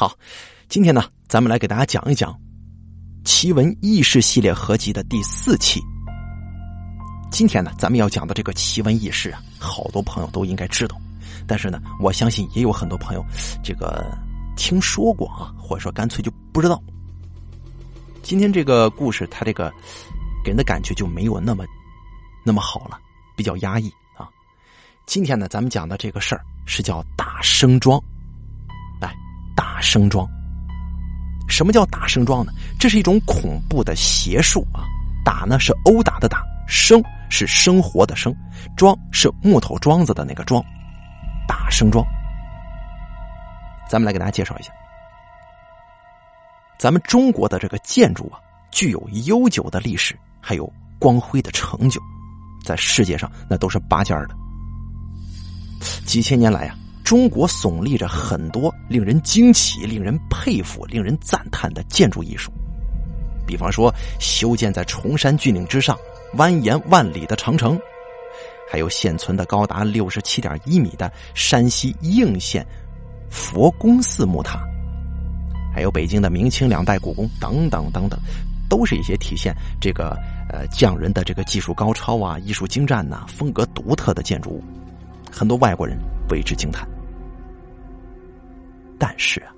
好，今天呢，咱们来给大家讲一讲奇闻异事系列合集的第四期。今天呢，咱们要讲的这个奇闻异事啊，好多朋友都应该知道，但是呢，我相信也有很多朋友这个听说过啊，或者说干脆就不知道。今天这个故事，它这个给人的感觉就没有那么那么好了，比较压抑啊。今天呢，咱们讲的这个事儿是叫大生庄，大生庄。什么叫打生桩呢？这是一种恐怖的邪术啊！打呢是殴打的打，生。是生活的生，桩是木头桩子的那个桩，打生桩。咱们来给大家介绍一下，咱们中国的这个建筑啊，具有悠久的历史，还有光辉的成就，在世界上那都是拔尖的。几千年来啊，中国耸立着很多令人惊奇、令人佩服、令人赞叹的建筑艺术，比方说修建在崇山峻岭之上。蜿蜒万里的长城，还有现存的高达六十七点一米的山西应县佛宫寺木塔，还有北京的明清两代故宫等等等等，都是一些体现这个呃匠人的这个技术高超啊、艺术精湛呐、风格独特的建筑物，很多外国人为之惊叹。但是啊，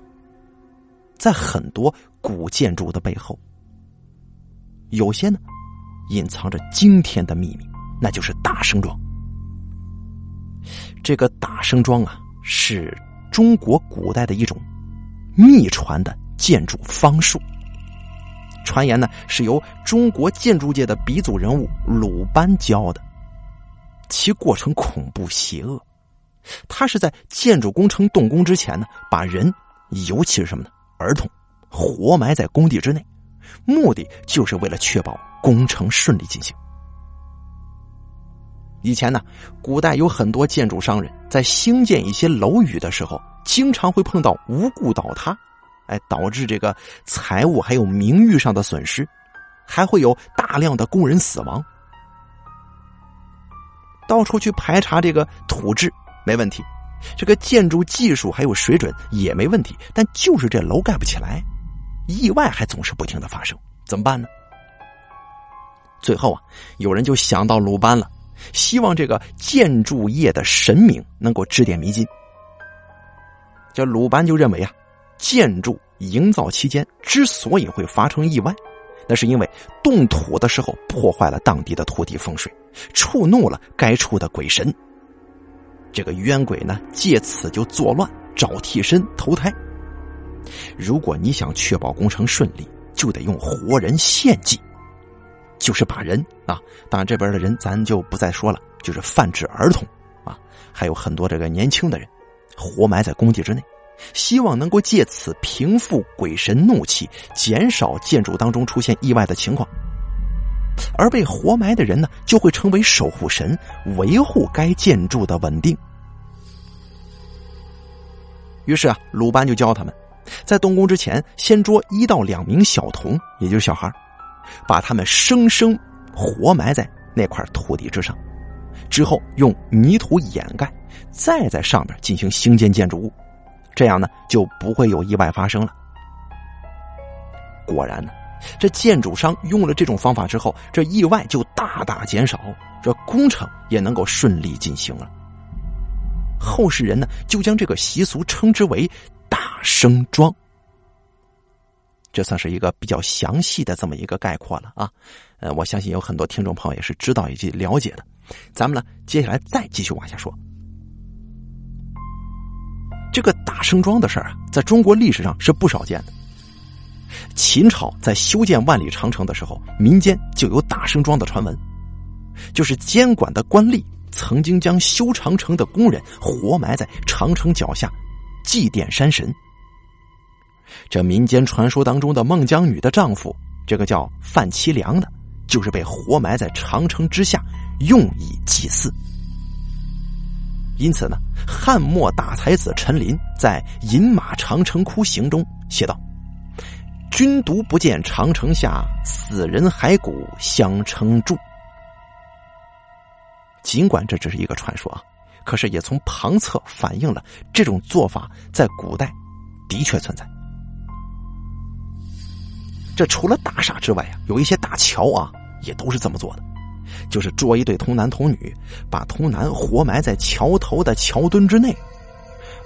在很多古建筑的背后，有些呢。隐藏着惊天的秘密，那就是大声庄。这个大声庄啊，是中国古代的一种秘传的建筑方术。传言呢，是由中国建筑界的鼻祖人物鲁班教的，其过程恐怖邪恶。他是在建筑工程动工之前呢，把人，尤其是什么呢？儿童，活埋在工地之内，目的就是为了确保。工程顺利进行。以前呢，古代有很多建筑商人，在兴建一些楼宇的时候，经常会碰到无故倒塌，哎，导致这个财物还有名誉上的损失，还会有大量的工人死亡。到处去排查这个土质没问题，这个建筑技术还有水准也没问题，但就是这楼盖不起来，意外还总是不停的发生，怎么办呢？最后啊，有人就想到鲁班了，希望这个建筑业的神明能够指点迷津。这鲁班就认为啊，建筑营造期间之所以会发生意外，那是因为动土的时候破坏了当地的土地风水，触怒了该处的鬼神。这个冤鬼呢，借此就作乱，找替身投胎。如果你想确保工程顺利，就得用活人献祭。就是把人啊，当然这边的人咱就不再说了，就是泛指儿童啊，还有很多这个年轻的人，活埋在工地之内，希望能够借此平复鬼神怒气，减少建筑当中出现意外的情况。而被活埋的人呢，就会成为守护神，维护该建筑的稳定。于是啊，鲁班就教他们，在动工之前，先捉一到两名小童，也就是小孩把他们生生活埋在那块土地之上，之后用泥土掩盖，再在上面进行兴建建筑物，这样呢就不会有意外发生了。果然呢，这建筑商用了这种方法之后，这意外就大大减少，这工程也能够顺利进行了。后世人呢就将这个习俗称之为“大生庄”。这算是一个比较详细的这么一个概括了啊，呃，我相信有很多听众朋友也是知道以及了解的。咱们呢，接下来再继续往下说。这个大生庄的事儿啊，在中国历史上是不少见的。秦朝在修建万里长城的时候，民间就有大生庄的传闻，就是监管的官吏曾经将修长城的工人活埋在长城脚下，祭奠山神。这民间传说当中的孟姜女的丈夫，这个叫范其良的，就是被活埋在长城之下，用以祭祀。因此呢，汉末大才子陈琳在《饮马长城窟行》中写道：“君独不见长城下，死人骸骨相称柱。”尽管这只是一个传说啊，可是也从旁侧反映了这种做法在古代。的确存在。这除了大厦之外啊，有一些大桥啊，也都是这么做的，就是捉一对童男童女，把童男活埋在桥头的桥墩之内，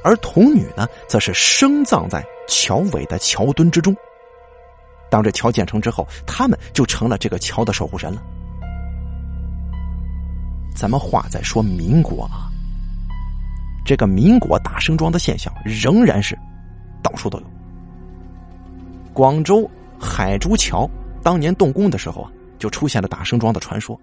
而童女呢，则是生葬在桥尾的桥墩之中。当这桥建成之后，他们就成了这个桥的守护神了。咱们话再说民国啊，这个民国打声庄的现象仍然是到处都有。广州。海珠桥当年动工的时候啊，就出现了打声庄的传说，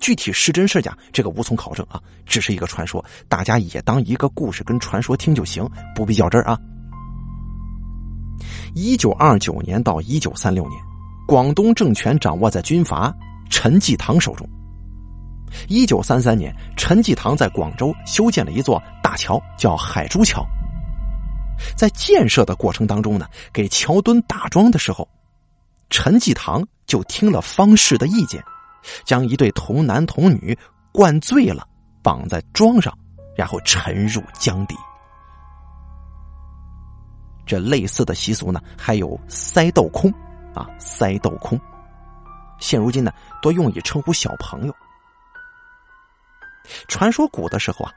具体是真是假，这个无从考证啊，只是一个传说，大家也当一个故事跟传说听就行，不必较真啊。一九二九年到一九三六年，广东政权掌握在军阀陈济棠手中。一九三三年，陈济棠在广州修建了一座大桥，叫海珠桥。在建设的过程当中呢，给桥墩打桩的时候。陈继堂就听了方氏的意见，将一对童男童女灌醉了，绑在桩上，然后沉入江底。这类似的习俗呢，还有塞豆空，啊，塞豆空，现如今呢，多用以称呼小朋友。传说古的时候啊，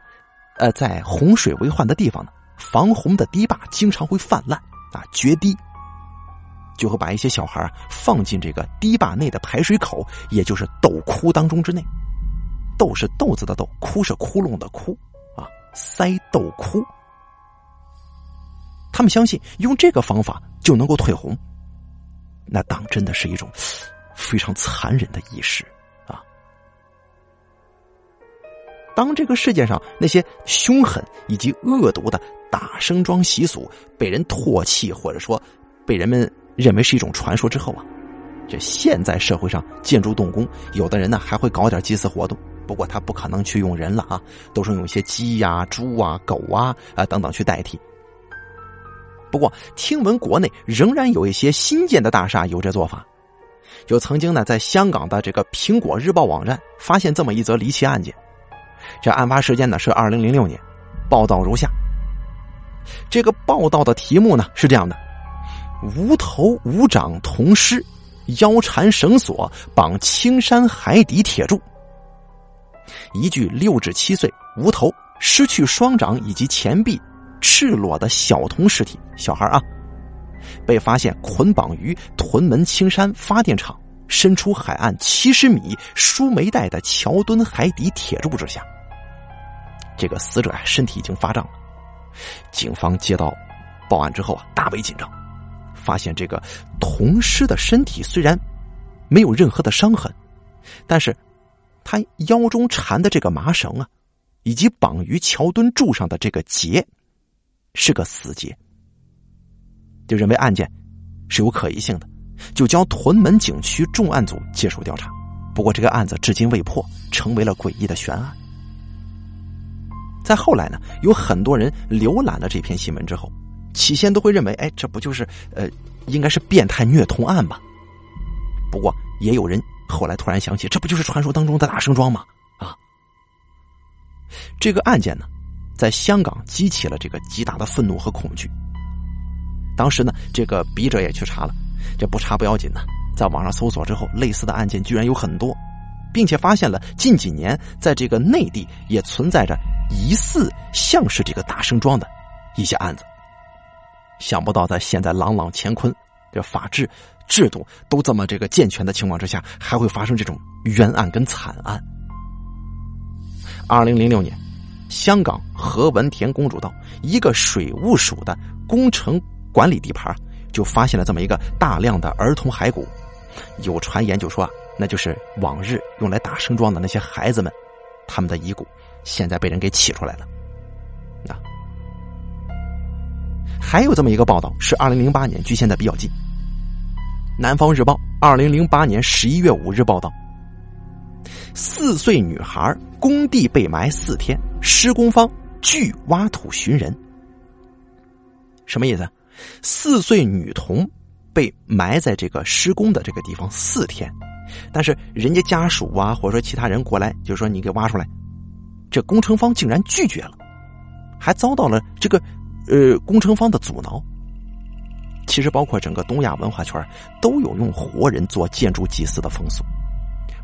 呃，在洪水为患的地方呢，防洪的堤坝经常会泛滥，啊，决堤。就会把一些小孩啊放进这个堤坝内的排水口，也就是豆窟当中之内。豆是豆子的豆，窟是窟窿的窟，啊，塞豆窟。他们相信用这个方法就能够退红。那当真的是一种非常残忍的仪式啊！当这个世界上那些凶狠以及恶毒的打生桩习俗被人唾弃，或者说被人们。认为是一种传说之后啊，这现在社会上建筑动工，有的人呢还会搞点祭祀活动，不过他不可能去用人了啊，都是用一些鸡呀、猪啊、狗啊啊等等去代替。不过听闻国内仍然有一些新建的大厦有这做法，就曾经呢在香港的这个苹果日报网站发现这么一则离奇案件。这案发时间呢是二零零六年，报道如下。这个报道的题目呢是这样的。无头无掌铜尸，腰缠绳索绑青山海底铁柱。一具六至七岁、无头、失去双掌以及前臂、赤裸的小童尸体，小孩啊，被发现捆绑于屯门青山发电厂伸出海岸七十米输煤带的桥墩海底铁柱之下。这个死者啊，身体已经发胀了。警方接到报案之后啊，大为紧张。发现这个童尸的身体虽然没有任何的伤痕，但是他腰中缠的这个麻绳啊，以及绑于桥墩柱上的这个结是个死结，就认为案件是有可疑性的，就交屯门警区重案组接手调查。不过这个案子至今未破，成为了诡异的悬案。在后来呢，有很多人浏览了这篇新闻之后。起先都会认为，哎，这不就是呃，应该是变态虐童案吧？不过也有人后来突然想起，这不就是传说当中的大生庄吗？啊，这个案件呢，在香港激起了这个极大的愤怒和恐惧。当时呢，这个笔者也去查了，这不查不要紧呢，在网上搜索之后，类似的案件居然有很多，并且发现了近几年在这个内地也存在着疑似像是这个大生桩的一些案子。想不到，在现在朗朗乾坤、这法治制度都这么这个健全的情况之下，还会发生这种冤案跟惨案。二零零六年，香港何文田公主道一个水务署的工程管理地盘，就发现了这么一个大量的儿童骸骨。有传言就说，那就是往日用来打生桩的那些孩子们，他们的遗骨，现在被人给起出来了。啊还有这么一个报道，是二零零八年，距现在比较近。南方日报二零零八年十一月五日报道：四岁女孩工地被埋四天，施工方拒挖土寻人。什么意思？四岁女童被埋在这个施工的这个地方四天，但是人家家属啊，或者说其他人过来，就说你给挖出来，这工程方竟然拒绝了，还遭到了这个。呃，工程方的阻挠，其实包括整个东亚文化圈都有用活人做建筑祭祀的风俗。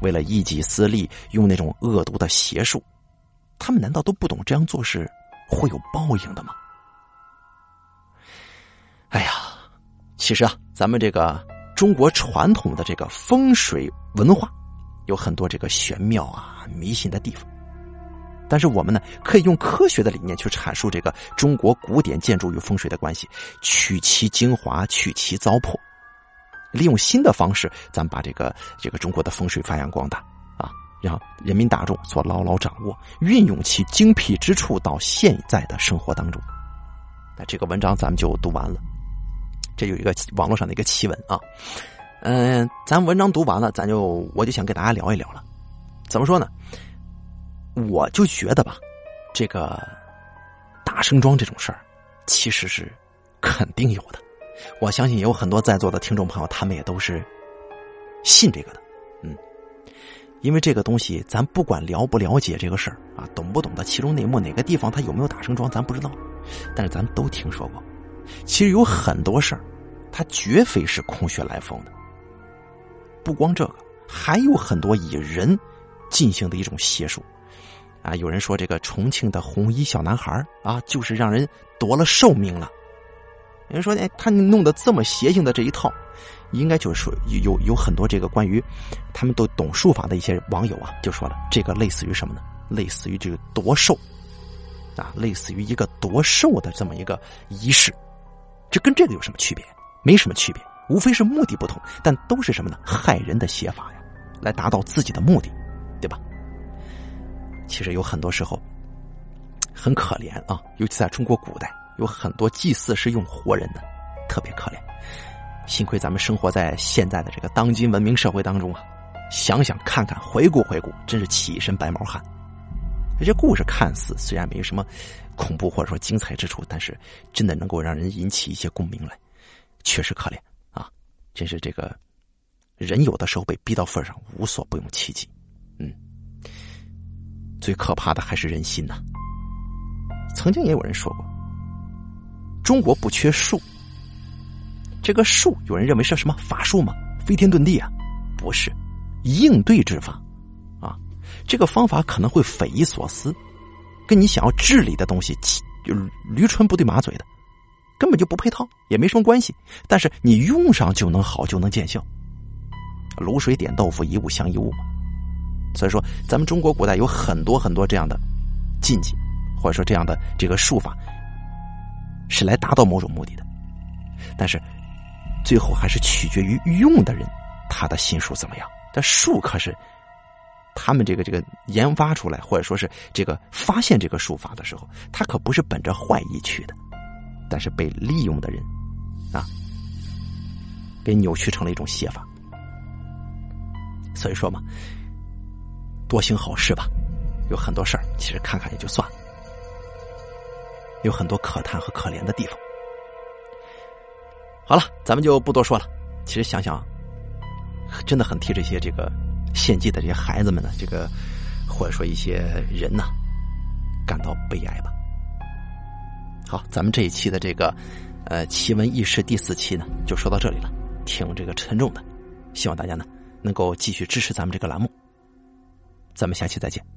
为了一己私利，用那种恶毒的邪术，他们难道都不懂这样做是会有报应的吗？哎呀，其实啊，咱们这个中国传统的这个风水文化，有很多这个玄妙啊、迷信的地方。但是我们呢，可以用科学的理念去阐述这个中国古典建筑与风水的关系，取其精华，去其糟粕，利用新的方式，咱把这个这个中国的风水发扬光大啊，让人民大众所牢牢掌握，运用其精辟之处到现在的生活当中。那这个文章咱们就读完了。这有一个网络上的一个奇闻啊，嗯，咱文章读完了，咱就我就想给大家聊一聊了。怎么说呢？我就觉得吧，这个打声桩这种事儿，其实是肯定有的。我相信有很多在座的听众朋友，他们也都是信这个的，嗯，因为这个东西，咱不管了不了解这个事儿啊，懂不懂得其中内幕，哪个地方它有没有打声桩，咱不知道，但是咱都听说过。其实有很多事儿，它绝非是空穴来风的。不光这个，还有很多以人进行的一种邪术。啊，有人说这个重庆的红衣小男孩啊，就是让人夺了寿命了。人说，哎，他弄得这么邪性的这一套，应该就是说有有很多这个关于他们都懂术法的一些网友啊，就说了，这个类似于什么呢？类似于这个夺寿啊，类似于一个夺寿的这么一个仪式。这跟这个有什么区别？没什么区别，无非是目的不同，但都是什么呢？害人的写法呀，来达到自己的目的，对吧？其实有很多时候很可怜啊，尤其在中国古代，有很多祭祀是用活人的，特别可怜。幸亏咱们生活在现在的这个当今文明社会当中啊，想想看看，回顾回顾，真是起一身白毛汗。这故事看似虽然没什么。恐怖或者说精彩之处，但是真的能够让人引起一些共鸣来，确实可怜啊！真是这个人有的时候被逼到份上，无所不用其极。嗯，最可怕的还是人心呐。曾经也有人说过，中国不缺术，这个术有人认为是什么法术吗？飞天遁地啊？不是，应对之法啊！这个方法可能会匪夷所思。跟你想要治理的东西，就驴唇不对马嘴的，根本就不配套，也没什么关系。但是你用上就能好，就能见效。卤水点豆腐，一物降一物嘛。所以说，咱们中国古代有很多很多这样的禁忌，或者说这样的这个术法，是来达到某种目的的。但是最后还是取决于用的人他的心术怎么样。这术可是。他们这个这个研发出来，或者说是这个发现这个术法的时候，他可不是本着坏意去的，但是被利用的人啊，给扭曲成了一种写法。所以说嘛，多行好事吧。有很多事儿，其实看看也就算了，有很多可叹和可怜的地方。好了，咱们就不多说了。其实想想，真的很替这些这个。献祭的这些孩子们呢，这个或者说一些人呢，感到悲哀吧。好，咱们这一期的这个呃奇闻异事第四期呢，就说到这里了，挺这个沉重的，希望大家呢能够继续支持咱们这个栏目。咱们下期再见。